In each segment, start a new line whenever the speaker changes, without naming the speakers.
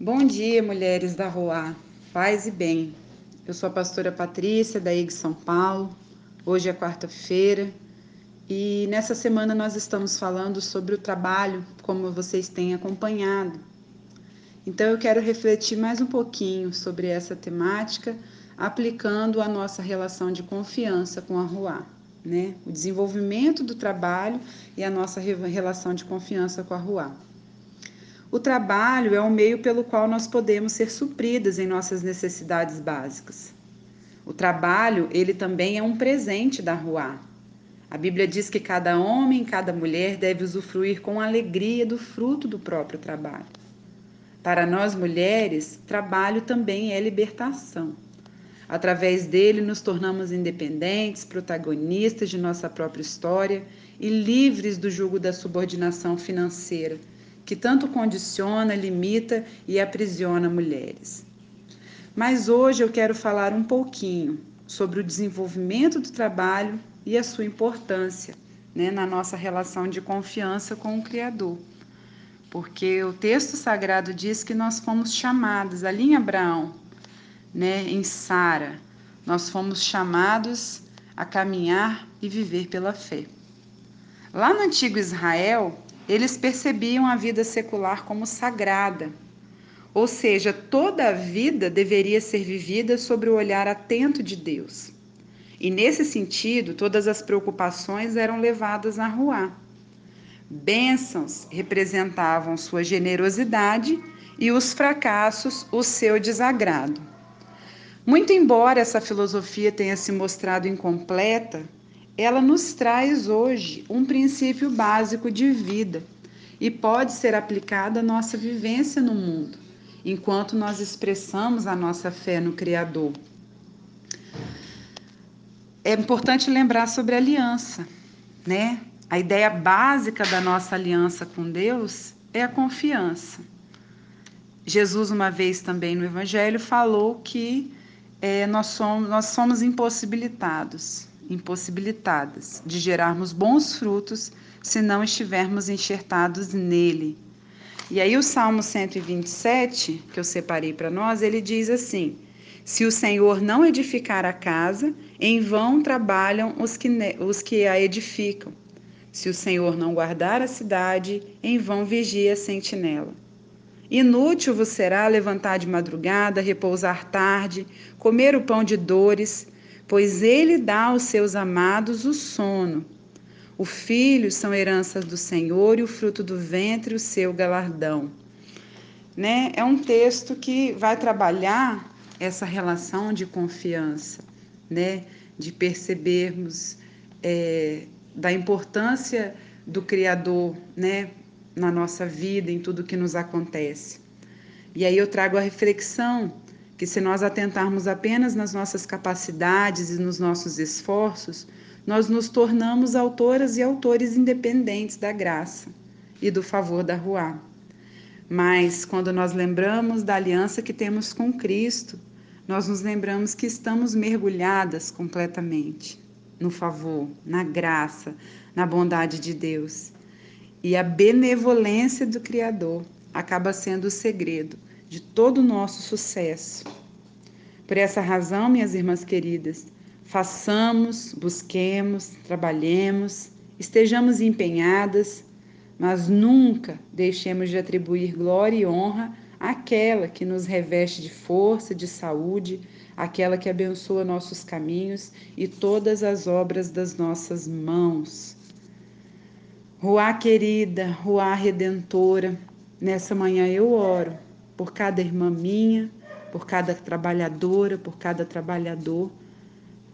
Bom dia, mulheres da Rua. Paz e bem. Eu sou a pastora Patrícia, da IG São Paulo. Hoje é quarta-feira e nessa semana nós estamos falando sobre o trabalho, como vocês têm acompanhado. Então eu quero refletir mais um pouquinho sobre essa temática, aplicando a nossa relação de confiança com a Rua, né? O desenvolvimento do trabalho e a nossa relação de confiança com a Rua. O trabalho é o meio pelo qual nós podemos ser supridas em nossas necessidades básicas. O trabalho, ele também é um presente da rua. A Bíblia diz que cada homem, cada mulher deve usufruir com alegria do fruto do próprio trabalho. Para nós mulheres, trabalho também é libertação. Através dele, nos tornamos independentes, protagonistas de nossa própria história e livres do jugo da subordinação financeira que tanto condiciona, limita e aprisiona mulheres. Mas hoje eu quero falar um pouquinho sobre o desenvolvimento do trabalho e a sua importância né, na nossa relação de confiança com o Criador. Porque o texto sagrado diz que nós fomos chamados, ali em Abraão, né, em Sara, nós fomos chamados a caminhar e viver pela fé. Lá no antigo Israel, eles percebiam a vida secular como sagrada, ou seja, toda a vida deveria ser vivida sobre o olhar atento de Deus. E nesse sentido, todas as preocupações eram levadas a rua. Bênçãos representavam sua generosidade e os fracassos o seu desagrado. Muito embora essa filosofia tenha se mostrado incompleta, ela nos traz hoje um princípio básico de vida e pode ser aplicada à nossa vivência no mundo, enquanto nós expressamos a nossa fé no Criador. É importante lembrar sobre a aliança, né? A ideia básica da nossa aliança com Deus é a confiança. Jesus, uma vez também no Evangelho, falou que é, nós, somos, nós somos impossibilitados impossibilitadas de gerarmos bons frutos se não estivermos enxertados nele. E aí o Salmo 127, que eu separei para nós, ele diz assim: Se o Senhor não edificar a casa, em vão trabalham os que, os que a edificam. Se o Senhor não guardar a cidade, em vão vigia a sentinela. Inútil vos será levantar de madrugada, repousar tarde, comer o pão de dores, pois ele dá aos seus amados o sono. O filho são heranças do Senhor e o fruto do ventre o seu galardão. Né? É um texto que vai trabalhar essa relação de confiança, né? de percebermos é, da importância do Criador né? na nossa vida, em tudo que nos acontece. E aí eu trago a reflexão que se nós atentarmos apenas nas nossas capacidades e nos nossos esforços, nós nos tornamos autoras e autores independentes da graça e do favor da rua. Mas quando nós lembramos da aliança que temos com Cristo, nós nos lembramos que estamos mergulhadas completamente no favor, na graça, na bondade de Deus. E a benevolência do Criador acaba sendo o segredo de todo o nosso sucesso. Por essa razão, minhas irmãs queridas, façamos, busquemos, trabalhemos, estejamos empenhadas, mas nunca deixemos de atribuir glória e honra àquela que nos reveste de força, de saúde, aquela que abençoa nossos caminhos e todas as obras das nossas mãos. Ruá querida, Ruá redentora, nessa manhã eu oro por cada irmã minha, por cada trabalhadora, por cada trabalhador.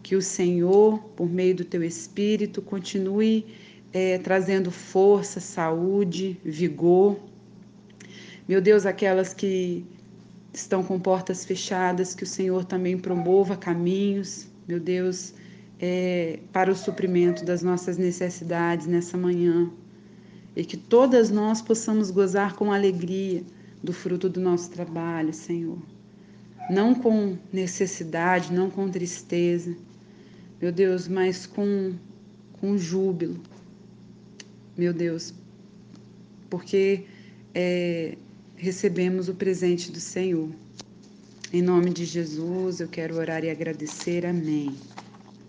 Que o Senhor, por meio do teu Espírito, continue é, trazendo força, saúde, vigor. Meu Deus, aquelas que estão com portas fechadas, que o Senhor também promova caminhos, meu Deus, é, para o suprimento das nossas necessidades nessa manhã. E que todas nós possamos gozar com alegria do fruto do nosso trabalho, Senhor. Não com necessidade, não com tristeza, meu Deus, mas com, com júbilo, meu Deus, porque é, recebemos o presente do Senhor. Em nome de Jesus, eu quero orar e agradecer. Amém.